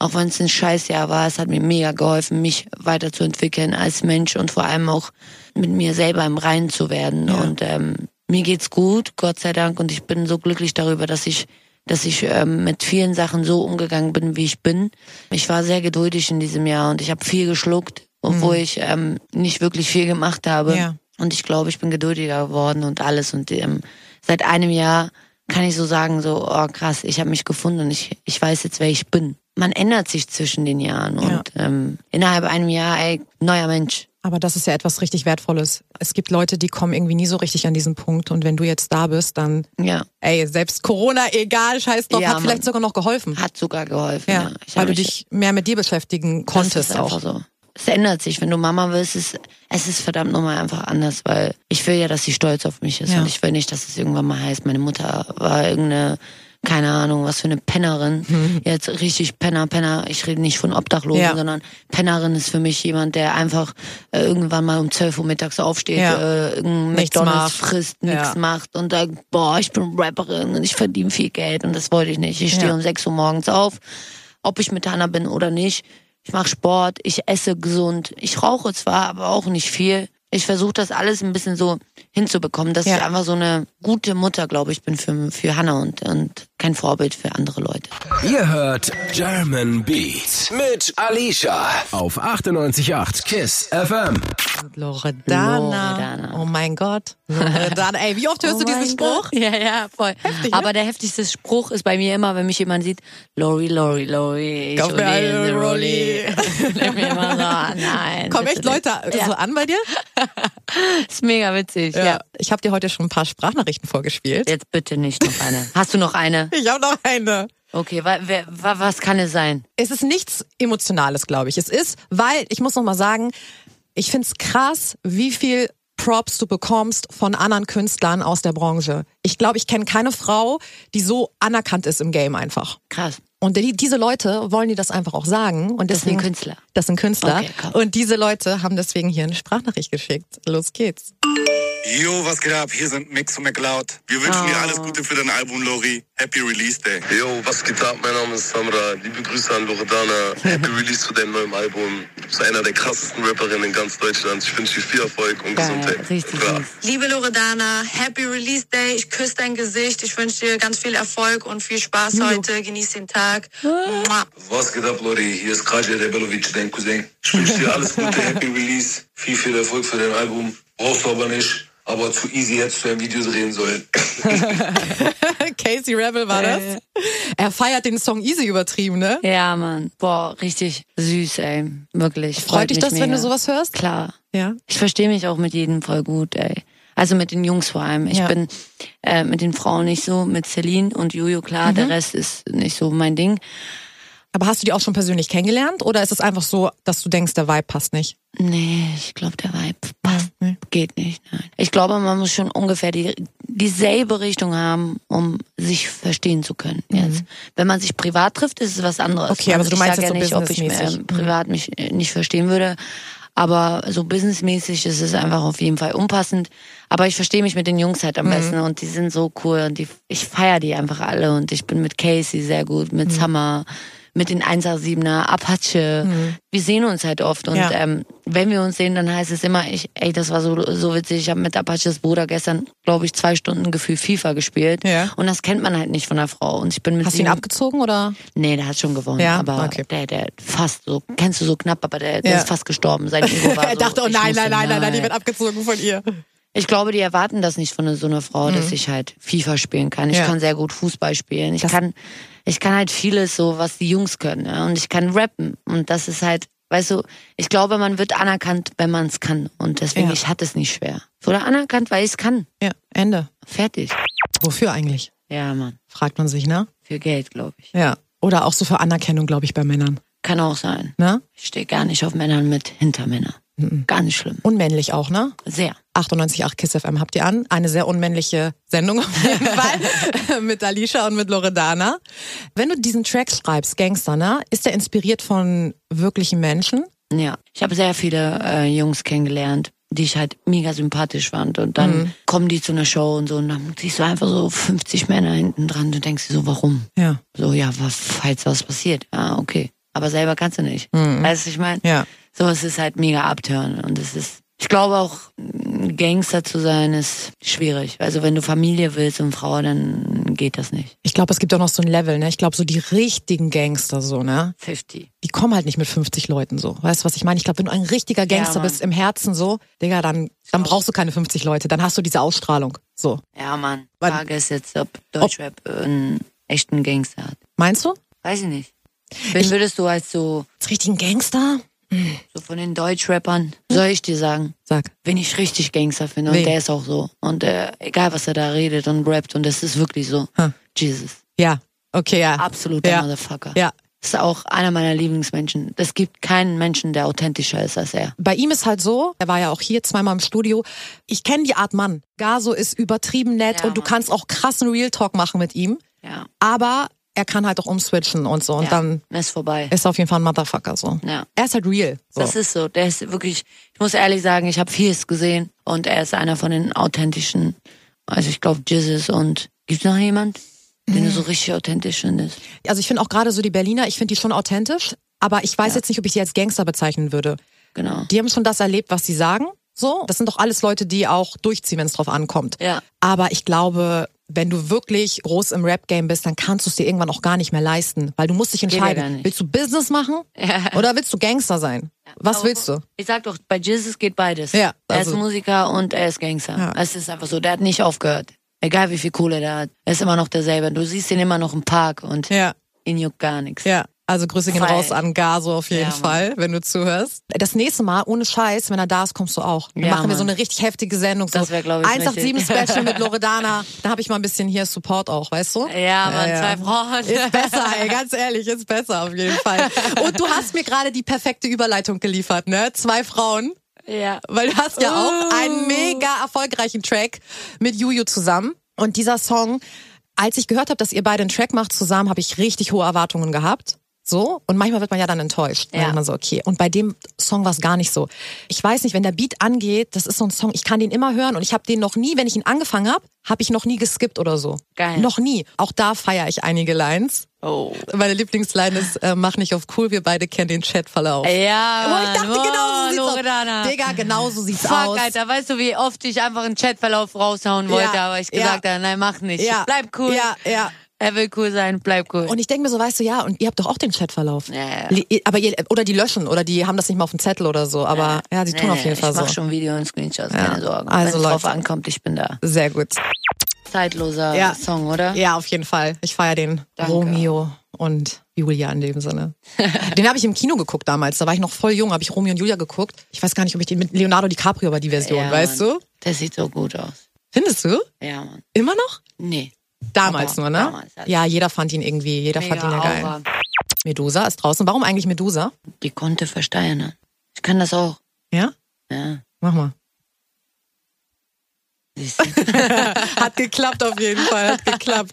Auch wenn es ein Scheißjahr war, es hat mir mega geholfen, mich weiterzuentwickeln als Mensch und vor allem auch mit mir selber im Reinen zu werden. Ja. Und ähm, mir geht's gut, Gott sei Dank, und ich bin so glücklich darüber, dass ich dass ich ähm, mit vielen Sachen so umgegangen bin, wie ich bin. Ich war sehr geduldig in diesem Jahr und ich habe viel geschluckt, obwohl ich ähm, nicht wirklich viel gemacht habe. Ja. Und ich glaube, ich bin geduldiger geworden und alles. Und ähm, seit einem Jahr kann ich so sagen, so, oh krass, ich habe mich gefunden und ich, ich weiß jetzt, wer ich bin. Man ändert sich zwischen den Jahren Ja. und ähm, innerhalb einem Jahr, ey, neuer Mensch. Aber das ist ja etwas richtig Wertvolles. Es gibt Leute, die kommen irgendwie nie so richtig an diesen Punkt und wenn du jetzt da bist, dann, Ja, ey, selbst Corona, egal, scheiß drauf, Ja, hat vielleicht sogar noch geholfen. hat sogar geholfen. ja, Ja, Ich weil du dich mehr mit dir beschäftigen Das konntest ist einfach auch. so. Es ändert sich, wenn du Mama wirst, es, es ist verdammt nochmal einfach anders, weil ich will ja, dass sie stolz auf mich ist Ja. und ich will nicht, dass es irgendwann mal heißt, meine Mutter war irgendeine, keine Ahnung, was für eine Pennerin. Jetzt richtig Penner, Penner. Ich rede nicht von Obdachlosen. Ja. sondern Pennerin ist für mich jemand, der einfach äh, irgendwann mal um 12 Uhr mittags aufsteht, Ja. äh, McDonalds macht. frisst, Ja. nichts macht und sagt, boah, ich bin Rapperin und ich verdiene viel Geld und das wollte ich nicht. Ich stehe um 6 Uhr morgens auf, ob ich mit Hannah bin oder nicht. Ich mache Sport, ich esse gesund. Ich rauche zwar, aber auch nicht viel. Ich versuche das alles ein bisschen so hinzubekommen, dass Ja. ich einfach so eine gute Mutter, glaube ich, bin für, für Hannah und, und kein Vorbild für andere Leute. Ihr hört German Beat mit Alicia auf 98.8 KISS FM. Loredana. Loredana. Oh mein Gott. Loredana. Ey, wie oft hörst du Oh diesen mein Spruch? Gott. Ja, ja, voll. Heftig, ne? Aber der heftigste Spruch ist bei mir immer, wenn mich jemand sieht, Lori, Lori, Lori, ich mir eine Rolli. *laughs* Nimm mir mal so, nein. Kommen echt Leute nicht. so Ja, an bei dir? *laughs* ist mega witzig, ja. Ich habe dir heute schon ein paar Sprachnachrichten vorgespielt. Jetzt bitte nicht noch eine. Hast du noch eine? Ich habe noch eine. Okay, wa, wa, was kann es sein? Es ist nichts Emotionales, glaube ich. Es ist, weil, ich muss noch mal sagen, ich find's krass, wie viel Props du bekommst von anderen Künstlern aus der Branche. Ich glaube, ich kenne keine Frau, die so anerkannt ist im Game einfach. Krass. Und die, diese Leute wollen dir das einfach auch sagen. Und Das sind deswegen, Künstler. Das sind Künstler. Okay, und diese Leute haben deswegen hier eine Sprachnachricht geschickt. Los geht's. Jo, was geht ab? Hier sind Mix und McLeod. Wir wünschen dir Oh. alles Gute für dein Album, Lori. Happy Release Day. Yo, was geht ab? Mein Name ist Samra. Liebe Grüße an Loredana. Happy *laughs* Release zu deinem neuen Album. Du bist einer der krassesten Rapperinnen in ganz Deutschland. Ich wünsche dir viel Erfolg und Geil, Gesundheit. richtig Klar. süß. Liebe Loredana, Happy Release Day. Ich küsse dein Gesicht. Ich wünsche dir ganz viel Erfolg und viel Spaß heute. Genieß den Tag. Mua. Was geht ab, Lori? Hier ist Kaja Rebelovic, dein Cousin. Ich wünsche dir alles Gute, *laughs* Happy Release, viel, viel Erfolg für dein Album. Brauchst du aber nicht, aber zu easy hättest du ein Video drehen sollen. *laughs* Casey Rebel war das. Er feiert den Song Easy übertrieben, ne? Ja, Mann. Boah, richtig süß, ey. Wirklich. Freut dich mich das, wenn mega. du sowas hörst? Klar. Ja. Ich verstehe mich auch mit jedem voll gut, ey. Also mit den Jungs vor allem. Ich Ja. bin äh, mit den Frauen nicht so, mit Celine und Jojo klar, Mhm. der Rest ist nicht so mein Ding. Aber hast du die auch schon persönlich kennengelernt oder ist es einfach so, dass du denkst, der Vibe passt nicht? Nee, ich glaube, der Vibe passt Geht nicht, nein. Ich glaube, man muss schon ungefähr die, dieselbe Richtung haben, um sich verstehen zu können. Jetzt. Wenn man sich privat trifft, ist es was anderes. Mhm. Okay, aber Also du ich meinst sag jetzt ja so nicht, ob ich ähm, privat mich äh, nicht verstehen würde. Aber so businessmäßig ist es einfach auf jeden Fall unpassend. Aber ich verstehe mich mit den Jungs Mhm. halt am besten und die sind so cool und die, ich feiere die einfach alle und ich bin mit Casey sehr gut, mit Mhm. Summer, mit den 187er, Apache. Wir sehen uns halt oft und Ja. ähm, wenn wir uns sehen, dann heißt es immer, ich, ey, das war so, so witzig. Ich habe mit Apaches Bruder gestern, glaube ich, zwei Stunden Gefühl FIFA gespielt. Ja. Und das kennt man halt nicht von einer Frau. Und ich bin mit Hast du ihn abgezogen oder? Nee, der hat schon gewonnen. Ja? Aber Okay. der, der fast so, kennst du so knapp, aber der, der Ja. ist fast gestorben. Sein Ego war *laughs* er so, dachte, oh ich nein, nein, nein, nein, nein, die wird abgezogen von ihr. Ich glaube, die erwarten das nicht von so einer Frau, dass ich halt FIFA spielen kann. Ich Mhm. Ja. kann sehr gut Fußball spielen. Ich Das- kann, ich kann halt vieles so, was die Jungs können. Ja? Und ich kann rappen. Und das ist halt, weißt du, ich glaube, man wird anerkannt, wenn man es kann. Und deswegen, Ja. ich hatte es nicht schwer. Wurde anerkannt, weil ich es kann. Ja, Ende. Fertig. Wofür eigentlich? Ja, Mann. Fragt man sich, ne? Für Geld, glaube ich. Ja. Oder auch so für Anerkennung, glaube ich, bei Männern. Kann auch sein. Ne? Ich stehe gar nicht auf Männern mit Hintermänner. Mhm. Gar nicht schlimm. Unmännlich auch, ne? Sehr. 98.8 KISS FM habt ihr an. Eine sehr unmännliche Sendung auf jeden *laughs* Fall. mit Alicia und mit Loredana. Wenn du diesen Track schreibst, Gangster, ne? Ist der inspiriert von wirklichen Menschen? Ja, ich habe sehr viele äh, Jungs kennengelernt, die ich halt mega sympathisch fand. Und dann Mhm. kommen die zu einer Show und so und dann siehst du einfach so 50 Männer hinten dran. Du denkst dir so, warum? Ja. So, ja, was, falls was passiert. Ja, okay. Aber selber kannst du nicht. Weißt du, ich meine? Mhm. Ja. So, es ist halt mega abtören. Und es ist, ich glaube auch, ein Gangster zu sein ist schwierig. Also wenn du Familie willst und Frau, dann geht das nicht. Ich glaube, es gibt auch noch so ein Level, ne? Ich glaube, so die richtigen Gangster, so, ne? 50. Die kommen halt nicht mit 50 Leuten so. Weißt du, was ich meine? Ich glaube, wenn du ein richtiger Gangster Mann. bist im Herzen so, Digga, dann, dann brauchst du keine 50 Leute. Dann hast du diese Ausstrahlung. So. Ja, Mann. Wann- Frage ist jetzt, ob Deutschrap einen echten Gangster hat. Meinst du? Weiß ich nicht. Wen würdest du als so, Als richtigen Gangster? So von den Deutschrappern, soll ich dir sagen, Sag. wen ich richtig Gangster finde Wen? und der ist auch so. Und äh, egal, was er da redet und rappt und das ist wirklich so. Ha. Jesus. Ja. Okay, ja. Absoluter Ja. Motherfucker. Ja. Ist auch einer meiner Lieblingsmenschen. Es gibt keinen Menschen, der authentischer ist als er. Bei ihm ist halt so, er war ja auch hier zweimal im Studio. Ich kenne die Art Mann. Gaso ist übertrieben nett Ja, und du Mann. kannst auch krassen Real Talk machen mit ihm. Ja. Aber er kann halt auch umswitchen und so. Und ja. dann ist vorbei. ist auf jeden Fall ein Motherfucker so. Ja. Er ist halt real. So. Das ist so. Der ist wirklich, ich muss ehrlich sagen, ich habe vieles gesehen und er ist einer von den authentischen. Also ich glaube, Jesus und gibt's noch jemand, den du so richtig authentisch findest? Also ich finde auch gerade so die Berliner, ich finde die schon authentisch, aber ich weiß jetzt nicht, ob ich die als Gangster bezeichnen würde. Genau. Die haben schon das erlebt, was sie sagen. So, das sind doch alles Leute, die auch durchziehen, wenn es drauf ankommt. Ja. Aber ich glaube, wenn du wirklich groß im Rap-Game bist, dann kannst du es dir irgendwann auch gar nicht mehr leisten, weil du musst dich entscheiden. Willst du Business machen Ja. oder willst du Gangster sein? Was Aber willst du? Ich sag doch, bei Jesus geht beides. Ja, er also- ist Musiker und er ist Gangster. Ja. Es ist einfach so, der hat nicht aufgehört. Egal wie viel Kohle der hat. Er ist immer noch derselbe. Du siehst ihn immer noch im Park und Ja, ihn juckt gar nichts. ja. Also Grüße gehen Voll. raus an Gaso auf jeden Ja, Mann. Fall, wenn du zuhörst. Das nächste Mal, ohne Scheiß, wenn er da ist, kommst du auch. Dann Ja, machen wir so Mann. eine richtig heftige Sendung. So Das wär, glaub ich, 187 richtig. Special mit *laughs* Loredana. Da habe ich mal ein bisschen hier Support auch, weißt du? Ja, Mann, zwei Frauen. Ist besser, ey, ganz ehrlich, ist besser auf jeden Fall. Und du hast mir gerade die perfekte Überleitung geliefert, ne? Zwei Frauen. Ja. Weil du hast ja Oh. auch einen mega erfolgreichen Track mit Juju zusammen. Und dieser Song, als ich gehört habe, dass ihr beide einen Track macht zusammen, habe ich richtig hohe Erwartungen gehabt. So, und manchmal wird man ja dann enttäuscht. Dann Ja. ist man so, okay. Und bei dem Song war es gar nicht so. Ich weiß nicht, wenn der Beat angeht, das ist so ein Song, ich kann den immer hören und ich habe den noch nie, wenn ich ihn angefangen habe, habe ich noch nie geskippt oder so. Geil. Noch nie. Auch da feiere ich einige Lines. Oh. Meine Lieblingsline ist, äh, mach nicht auf cool, wir beide kennen den Chatverlauf. Ja, Oh, Mann. ich dachte, oh, genau so sieht's Loredana. aus. Digga, genau so sieht's Fuck, aus. Alter, weißt du, wie oft ich einfach einen Chatverlauf raushauen wollte, Ja, aber ich ja. gesagt habe, nein, mach nicht. Ja. Bleib cool. Ja, ja. Er will cool sein, bleib cool. Und ich denke mir so, weißt du, ja, und ihr habt doch auch den Chatverlauf. Ja, ja. Aber ihr, oder die löschen oder die haben das nicht mal auf dem Zettel oder so. Aber ja, sie tun Nee, auf jeden Fall ich so. mach schon Video und Screenshots, Ja. keine Sorgen. Also, Wenn es drauf ankommt, ich bin da. Sehr gut. Zeitloser Ja. Song, oder? Ja, auf jeden Fall. Ich feiere den Danke. Romeo und Julia in dem Sinne. *laughs* den habe ich im Kino geguckt damals. Da war ich noch voll jung, habe ich Romeo und Julia geguckt. Ich weiß gar nicht, ob ich den mit Leonardo DiCaprio war die Version, Ja, weißt Mann. du? Der sieht so gut aus. Findest du? Ja, Mann. Immer noch? Nee. Damals nur, ne? damals, also. ja, jeder fand ihn irgendwie, jeder fand ihn ja geil. Aura. Medusa ist draußen. Warum eigentlich Medusa? Die konnte versteinern. Ich kann das auch. Ja? Ja. Mach mal. *laughs* hat geklappt auf jeden Fall, hat geklappt.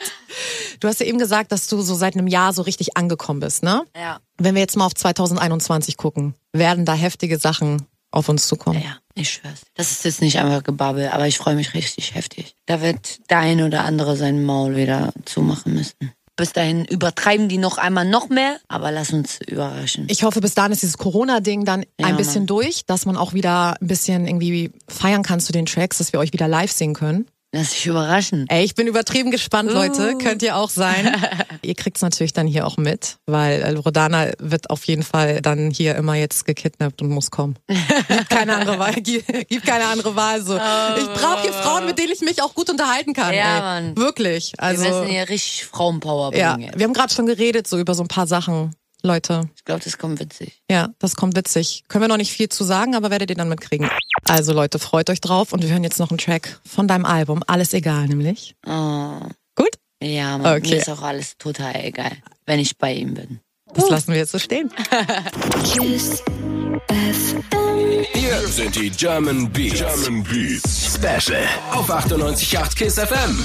Du hast ja eben gesagt, dass du so seit einem Jahr so richtig angekommen bist, ne? Ja. Wenn wir jetzt mal auf 2021 gucken, werden da heftige Sachen auf uns zukommen. Ja, ich schwör's. Das ist jetzt nicht einfach Gebabbel, aber ich freue mich richtig heftig. Da wird der ein oder andere sein Maul wieder zumachen müssen. Bis dahin übertreiben die noch einmal noch mehr, aber lass uns überraschen. Ich hoffe, bis dahin ist dieses Corona-Ding dann Ja, ein bisschen Mann. durch, dass man auch wieder ein bisschen irgendwie feiern kann zu den Tracks, dass wir euch wieder live sehen können. Lass dich überraschen. Ey, ich bin übertrieben gespannt, Leute. Uh. Könnt ihr auch sein. *laughs* ihr kriegt's natürlich dann hier auch mit, weil äh, Loredana wird auf jeden Fall dann hier immer jetzt gekidnappt und muss kommen. gibt keine andere Wahl. *laughs* Gibt keine andere Wahl. So. Ich brauche hier Frauen, mit denen ich mich auch gut unterhalten kann. Ja, ey. Mann. Wirklich. Also, wir müssen hier richtig Frauenpower ja, bringen. wir haben gerade schon geredet so über so ein paar Sachen. Leute, Ich glaube, das kommt witzig. ja, das kommt witzig. Können wir noch nicht viel zu sagen, aber werdet ihr dann mitkriegen. Also Leute, freut euch drauf und wir hören jetzt noch einen Track von deinem Album. Alles egal, nämlich. Oh. Gut? Ja, Mann, Okay. mir ist auch alles total egal, wenn ich bei ihm bin. Das lassen wir jetzt so stehen. Kiss FM. Hier sind die German Beats. German Beats. Special auf 98.8 KISS FM.